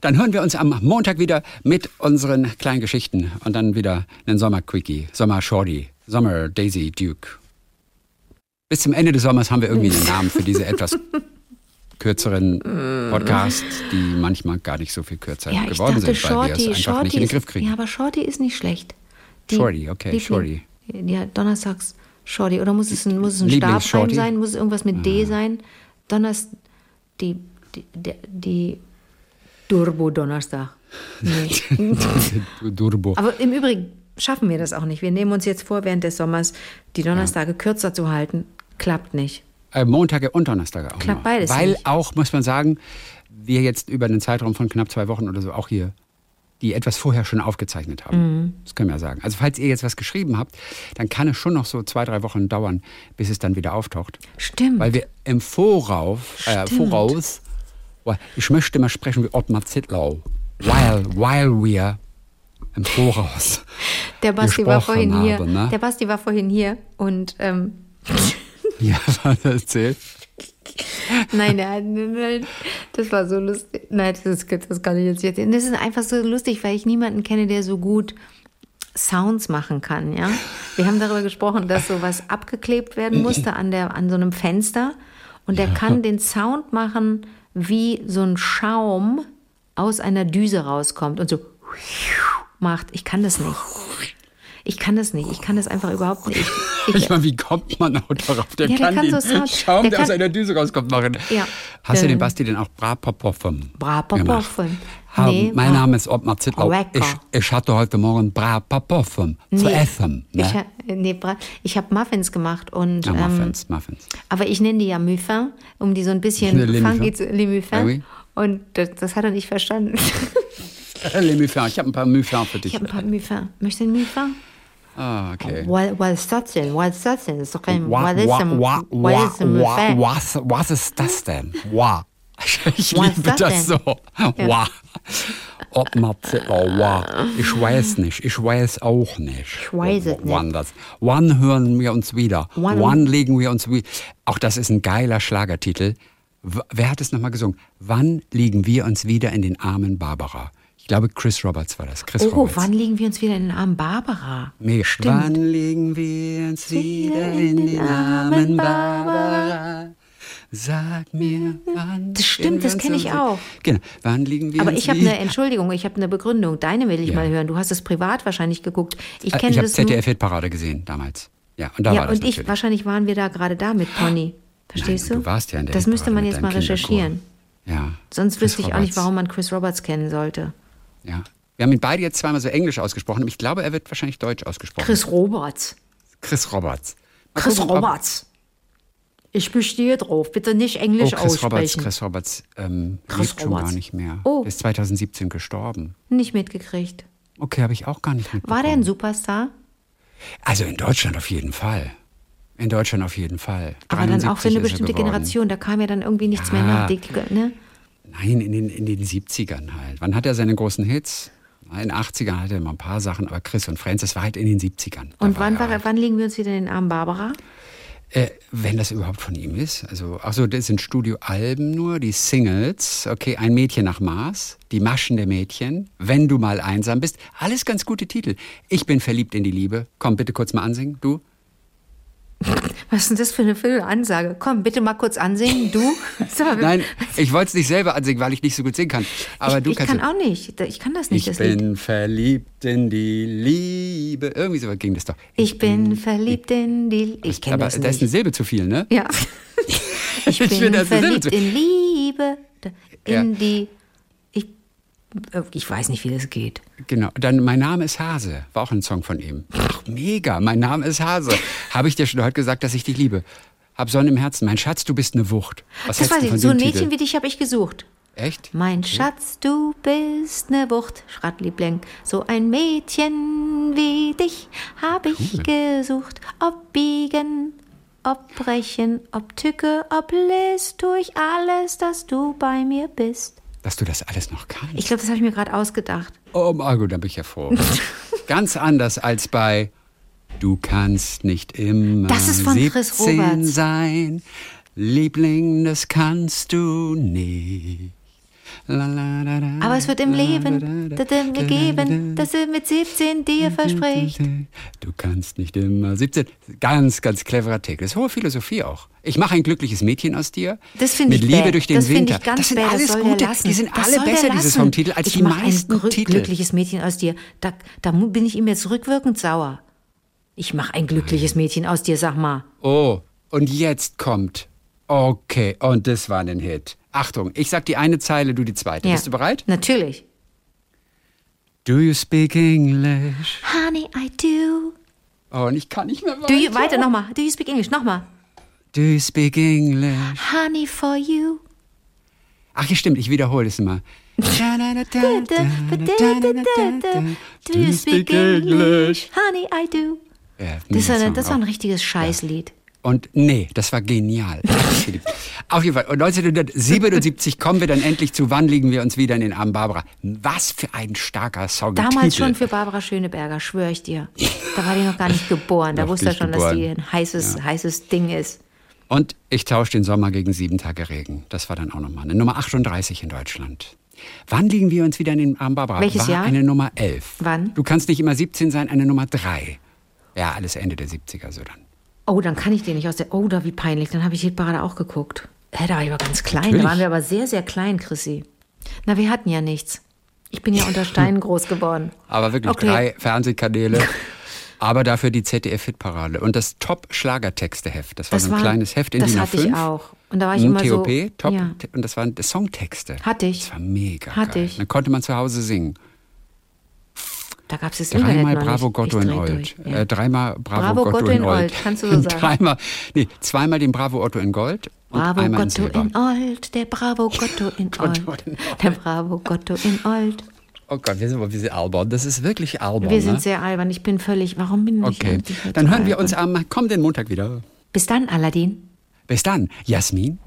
Speaker 2: Dann hören wir uns am Montag wieder mit unseren kleinen Geschichten und dann wieder einen Sommer-Quickie, Sommer-Shorty, Sommer-Daisy Duke. Bis zum Ende des Sommers haben wir irgendwie einen Namen für diese etwas [LAUGHS] kürzeren Podcasts, die manchmal gar nicht so viel kürzer
Speaker 3: Ja,
Speaker 2: geworden
Speaker 3: dachte,
Speaker 2: sind, weil wir
Speaker 3: Shorty,
Speaker 2: es einfach
Speaker 3: Shorty
Speaker 2: nicht in den
Speaker 3: ist,
Speaker 2: Griff kriegen.
Speaker 3: Ja, aber Shorty ist nicht schlecht.
Speaker 2: Shorty, okay, Shorty.
Speaker 3: Ja, donnerstags Shorty. Oder muss es ein, muss es ein Stabreim sein? Muss es irgendwas mit D sein? Donners, die, die, die, die Turbo-Donnerstag. Nee. [LAUGHS]
Speaker 2: Durbo.
Speaker 3: aber im Übrigen schaffen wir das auch nicht. Wir nehmen uns jetzt vor, während des Sommers die Donnerstage kürzer zu halten. Klappt nicht.
Speaker 2: Äh, Montage und Donnerstage auch.
Speaker 3: Klappt
Speaker 2: noch.
Speaker 3: beides
Speaker 2: Weil
Speaker 3: nicht.
Speaker 2: auch, muss man sagen, wir jetzt über einen Zeitraum von knapp zwei Wochen oder so auch hier die etwas vorher schon aufgezeichnet haben.
Speaker 3: Mhm.
Speaker 2: Das können wir ja sagen. Also falls ihr jetzt was geschrieben habt, dann kann es schon noch so zwei, drei Wochen dauern, bis es dann wieder auftaucht.
Speaker 3: Stimmt.
Speaker 2: Weil wir im Vorauf, äh, voraus, ich möchte mal sprechen wie Ottmar Zittlau, while, while we im Voraus. [LAUGHS]
Speaker 3: der Basti war vorhin hier.
Speaker 2: habe, ne?
Speaker 3: Der Basti war vorhin hier und ähm, [LAUGHS]
Speaker 2: Ja, was erzählt?
Speaker 3: Nein, nein, nein, das war so lustig. Nein, das, ist, das kann ich jetzt nicht. Das ist einfach so lustig, weil ich niemanden kenne, der so gut Sounds machen kann, ja. Wir haben darüber gesprochen, dass sowas abgeklebt werden musste an, der, an so einem Fenster und der kann den Sound machen, wie so ein Schaum aus einer Düse rauskommt und so macht. Ich kann das nicht. Ich kann das nicht. Ich kann das einfach überhaupt nicht. Ich,
Speaker 2: Ich meine, wie kommt man auch darauf? Der
Speaker 3: Ja, der
Speaker 2: kann,
Speaker 3: kann
Speaker 2: den
Speaker 3: so Sound-
Speaker 2: Schaum,
Speaker 3: der
Speaker 2: der, aus
Speaker 3: kann-
Speaker 2: einer Düse rauskommt, machen.
Speaker 3: Ja.
Speaker 2: Hast du den Basti denn auch Brapopoffen
Speaker 3: Brapopoffen. Nee,
Speaker 2: mein
Speaker 3: Bra-
Speaker 2: Name ist Ottmar Zittlau.
Speaker 3: Lecker.
Speaker 2: Ich, ich hatte heute Morgen Brapopoffen zu
Speaker 3: Nee.
Speaker 2: essen. Ne?
Speaker 3: Ich, ha- nee, ich habe Muffins gemacht und
Speaker 2: ja,
Speaker 3: ähm,
Speaker 2: Muffins, Muffins.
Speaker 3: aber ich nenne die ja Muffin, um die so ein bisschen funky
Speaker 2: Muffins.
Speaker 3: zu Les Muffins. Und das, das hat er nicht verstanden. [LAUGHS]
Speaker 2: Les Muffins. Ich habe ein paar Muffins für dich.
Speaker 3: Ich habe ein paar Muffin. Möchtest du einen Muffin?
Speaker 2: Ah, okay.
Speaker 3: Well, well, ist das denn? Was ist das denn? Das ist doch kein.
Speaker 2: Wa-
Speaker 3: Was ist
Speaker 2: wa-
Speaker 3: ein,
Speaker 2: wa-
Speaker 3: was
Speaker 2: wa-
Speaker 3: ist ein
Speaker 2: wa-? Was, was ist das denn? Wow. Ich
Speaker 3: Was ist
Speaker 2: liebe
Speaker 3: das
Speaker 2: das so. Wow. Ottmar Zittlau, wow. Ich weiß nicht. Ich weiß auch nicht.
Speaker 3: Ich weiß es
Speaker 2: Wann
Speaker 3: nicht.
Speaker 2: das. Wann hören wir uns wieder?
Speaker 3: Wann-
Speaker 2: Wann legen wir uns wieder? Auch das ist ein geiler Schlagertitel. Wer hat es nochmal gesungen? Wann liegen wir uns wieder in den Armen Barbara? Ich glaube, Chris Roberts war das. Chris
Speaker 3: Oh,
Speaker 2: Roberts.
Speaker 3: wann legen wir uns wieder in den Armen Barbara?
Speaker 2: Mega. Wann legen wir uns wieder in den Armen Barbara? Sag mir, wann.
Speaker 3: Das stimmt, das kenn ich auch.
Speaker 2: Genau. Wann liegen wir
Speaker 3: Aber ich habe eine Entschuldigung, ich habe eine Begründung. Deine will ich
Speaker 2: Ja.
Speaker 3: mal hören. Du hast es privat wahrscheinlich geguckt. Ich
Speaker 2: Äh,
Speaker 3: kenne
Speaker 2: ich habe
Speaker 3: das nur.
Speaker 2: ZDF-Hitparade gesehen damals. Ja, und da
Speaker 3: Ja,
Speaker 2: war das
Speaker 3: und ich,
Speaker 2: natürlich.
Speaker 3: wahrscheinlich waren wir da gerade da mit Pony. Verstehst
Speaker 2: Nein,
Speaker 3: du?
Speaker 2: du warst ja in der
Speaker 3: Das müsste man jetzt mal recherchieren.
Speaker 2: Ja.
Speaker 3: Sonst
Speaker 2: Chris
Speaker 3: wüsste ich auch nicht,
Speaker 2: Roberts.
Speaker 3: warum man Chris Roberts kennen sollte.
Speaker 2: Ja. Wir haben ihn beide jetzt zweimal so englisch ausgesprochen, ich glaube, er wird wahrscheinlich deutsch ausgesprochen.
Speaker 3: Chris Roberts.
Speaker 2: Chris Roberts. Mal
Speaker 3: Chris
Speaker 2: gucken, ob-
Speaker 3: Roberts. Ich bestehe drauf. Bitte nicht Englisch
Speaker 2: Oh, Chris Roberts,
Speaker 3: aussprechen.
Speaker 2: Chris Roberts ähm,
Speaker 3: Chris
Speaker 2: lebt schon
Speaker 3: Roberts.
Speaker 2: gar nicht mehr.
Speaker 3: Oh.
Speaker 2: Ist 2017 gestorben.
Speaker 3: Nicht mitgekriegt.
Speaker 2: Okay, habe ich auch gar nicht mitbekommen.
Speaker 3: War der ein Superstar?
Speaker 2: Also in Deutschland auf jeden Fall. In Deutschland auf jeden Fall.
Speaker 3: Aber dann auch
Speaker 2: 73
Speaker 3: für eine
Speaker 2: er
Speaker 3: bestimmte. Generation. Da kam ja dann irgendwie nichts mehr
Speaker 2: Ja.
Speaker 3: nach. Die, ne?
Speaker 2: Nein, in den, in den 70ern halt. Wann hat er seine großen Hits? In den 80ern hatte er mal ein paar Sachen, aber Chris und das war halt in den 70ern. Da
Speaker 3: Und wann,
Speaker 2: er,
Speaker 3: war, wann legen wir uns wieder in den Arm Barbara?
Speaker 2: Äh, wenn das überhaupt von ihm ist. Also, ach so, das sind Studioalben nur, die Singles. Okay, ein Mädchen nach Mars, die Maschen der Mädchen, wenn du mal einsam bist. Alles ganz gute Titel. Ich bin verliebt in die Liebe. Komm, bitte kurz mal ansingen, du.
Speaker 3: Was ist denn das für eine, eine Ansage? Komm, bitte mal kurz ansingen, du. [LAUGHS]
Speaker 2: Nein, ich wollte es nicht selber ansingen, weil ich nicht so gut singen kann. Aber
Speaker 3: ich,
Speaker 2: du
Speaker 3: ich
Speaker 2: kannst.
Speaker 3: kann auch nicht. Ich kann das nicht,
Speaker 2: ich
Speaker 3: das Lied.
Speaker 2: bin verliebt in die Liebe. Irgendwie so ging das doch.
Speaker 3: Ich bin verliebt in die. Ich kenne
Speaker 2: Aber
Speaker 3: das
Speaker 2: da ist eine
Speaker 3: nicht.
Speaker 2: Silbe zu viel, ne?
Speaker 3: Ja. [LAUGHS] Ich bin
Speaker 2: ist eine
Speaker 3: verliebt in Liebe. In
Speaker 2: Ja.
Speaker 3: die. Ich, weiß nicht, wie das geht.
Speaker 2: Genau. Dann Mein Name ist Hase. War auch ein Song von ihm. Ach, mega. Mein Name ist Hase. Habe ich dir schon heute gesagt, dass ich dich liebe? Hab Sonne im Herzen. Mein Schatz, du bist eine Wucht. Was
Speaker 3: Das weiß
Speaker 2: du
Speaker 3: ich. So ein Mädchen
Speaker 2: Titel?
Speaker 3: wie dich habe ich gesucht.
Speaker 2: Echt?
Speaker 3: Mein Schatz, du bist ne Wucht, Schrattliebling. So ein Mädchen wie dich hab ich gesucht. Ob biegen, ob brechen, ob Tücke, ob List, tu ich alles, dass du bei mir bist.
Speaker 2: Dass du das alles noch kannst.
Speaker 3: Ich glaube, das habe ich mir gerade ausgedacht.
Speaker 2: oh, Margot, da bin ich ja froh. [LAUGHS] Ganz anders als bei Du kannst nicht immer
Speaker 3: Das ist von Chris
Speaker 2: 17
Speaker 3: Roberts.
Speaker 2: sein. Liebling, das kannst du nicht.
Speaker 3: Aber es wird im Leben
Speaker 2: da, da,
Speaker 3: das mir geben, das er mit 17 dir verspricht.
Speaker 2: Du kannst nicht immer 17. Ganz, ganz cleverer Titel. Das ist hohe Philosophie auch. Ich mache ein glückliches Mädchen aus dir.
Speaker 3: Das finde
Speaker 2: Mit
Speaker 3: ich
Speaker 2: Liebe
Speaker 3: bäh.
Speaker 2: durch den
Speaker 3: das
Speaker 2: Winter.
Speaker 3: Ich ganz
Speaker 2: das sind
Speaker 3: bäh.
Speaker 2: alles
Speaker 3: das
Speaker 2: gute. Die sind
Speaker 3: das
Speaker 2: alle besser, diese. Songtitel, als
Speaker 3: ich
Speaker 2: die meisten
Speaker 3: ein
Speaker 2: Titel.
Speaker 3: glückliches Mädchen aus dir. Da, da bin ich ihm jetzt rückwirkend sauer. Ich mache ein glückliches Mädchen aus dir, sag mal.
Speaker 2: Oh, und jetzt kommt. Okay, und das war ein Hit. Achtung, ich sag die eine Zeile, du die zweite.
Speaker 3: Ja.
Speaker 2: Bist du bereit?
Speaker 3: Natürlich.
Speaker 2: Do you speak English?
Speaker 3: Honey, I do.
Speaker 2: Oh, und ich kann nicht mehr weiter.
Speaker 3: Do you, weiter nochmal. Do you speak English? Nochmal.
Speaker 2: Do you speak English?
Speaker 3: Honey, for you.
Speaker 2: Ach, ja, stimmt, ich wiederhole es mal. [LAUGHS]
Speaker 3: Do you speak English? Honey, I do.
Speaker 2: Ja,
Speaker 3: Das,
Speaker 2: Song
Speaker 3: das war ein richtiges Scheißlied.
Speaker 2: Und nee, das war genial. Auf jeden Fall. Und 1977 kommen wir dann endlich zu Wann liegen wir uns wieder in den Armen Barbara. Was für ein starker Song.
Speaker 3: Damals schon für Barbara Schöneberger, schwöre ich dir. Da war die noch gar nicht geboren. Da
Speaker 2: Noch
Speaker 3: wusste er schon, dass die
Speaker 2: geboren.
Speaker 3: ein heißes, heißes Ding ist.
Speaker 2: Und ich tausche den Sommer gegen sieben Tage Regen. Das war dann auch nochmal eine Nummer 38 in Deutschland. Wann liegen wir uns wieder in den Armen Barbara?
Speaker 3: Welches
Speaker 2: war
Speaker 3: Jahr?
Speaker 2: eine Nummer 11.
Speaker 3: Wann?
Speaker 2: Du kannst nicht immer 17 sein, eine Nummer 3. Ja, alles Ende der 70er so dann.
Speaker 3: Oh, dann kann ich den nicht aus der. Oh, da wie peinlich. Dann habe ich Hitparade auch geguckt. Hä, da war ich aber ganz klein.
Speaker 2: Natürlich.
Speaker 3: Da waren wir aber sehr, sehr klein, Chrissy. Na, wir hatten ja nichts. Ich bin ja unter Steinen [LAUGHS] groß geworden.
Speaker 2: Aber wirklich
Speaker 3: Okay.
Speaker 2: drei Fernsehkanäle. [LAUGHS] Aber dafür die ZDF-Hitparade und das Top-Schlagertexte-Heft. Das war
Speaker 3: Das
Speaker 2: so ein
Speaker 3: war-
Speaker 2: kleines Heft in
Speaker 3: das
Speaker 2: DIN A5.
Speaker 3: hatte ich auch. Und da war ich immer so-
Speaker 2: TOP, Top,
Speaker 3: ja.
Speaker 2: und das waren Songtexte.
Speaker 3: Hatte ich.
Speaker 2: Das war mega
Speaker 3: Hatte
Speaker 2: geil.
Speaker 3: ich.
Speaker 2: Dann konnte man zu Hause singen.
Speaker 3: Da gab es das Internet
Speaker 2: Dreimal
Speaker 3: noch
Speaker 2: Bravo
Speaker 3: nicht.
Speaker 2: Gotto in Old.
Speaker 3: durch, ja.
Speaker 2: Äh, dreimal Bravo,
Speaker 3: Bravo
Speaker 2: Gotto,
Speaker 3: Gotto
Speaker 2: in
Speaker 3: in
Speaker 2: Old.
Speaker 3: Kannst du so sagen.
Speaker 2: Dreimal, nee, zweimal den Bravo Otto in Gold
Speaker 3: Bravo
Speaker 2: in
Speaker 3: Gotto
Speaker 2: Silber.
Speaker 3: in Old, der Bravo Gotto in [LAUGHS] Old.
Speaker 2: in
Speaker 3: Der Bravo Gotto in Old.
Speaker 2: Oh Gott, wir sind aber wie sie albern. Das ist wirklich albern.
Speaker 3: Wir sind
Speaker 2: ne?
Speaker 3: sehr albern. Ich bin völlig. Warum bin ich
Speaker 2: Okay, dann hören wir
Speaker 3: albern?
Speaker 2: uns am kommenden Montag wieder.
Speaker 3: Bis dann, Aladdin.
Speaker 2: Bis dann, Jasmin.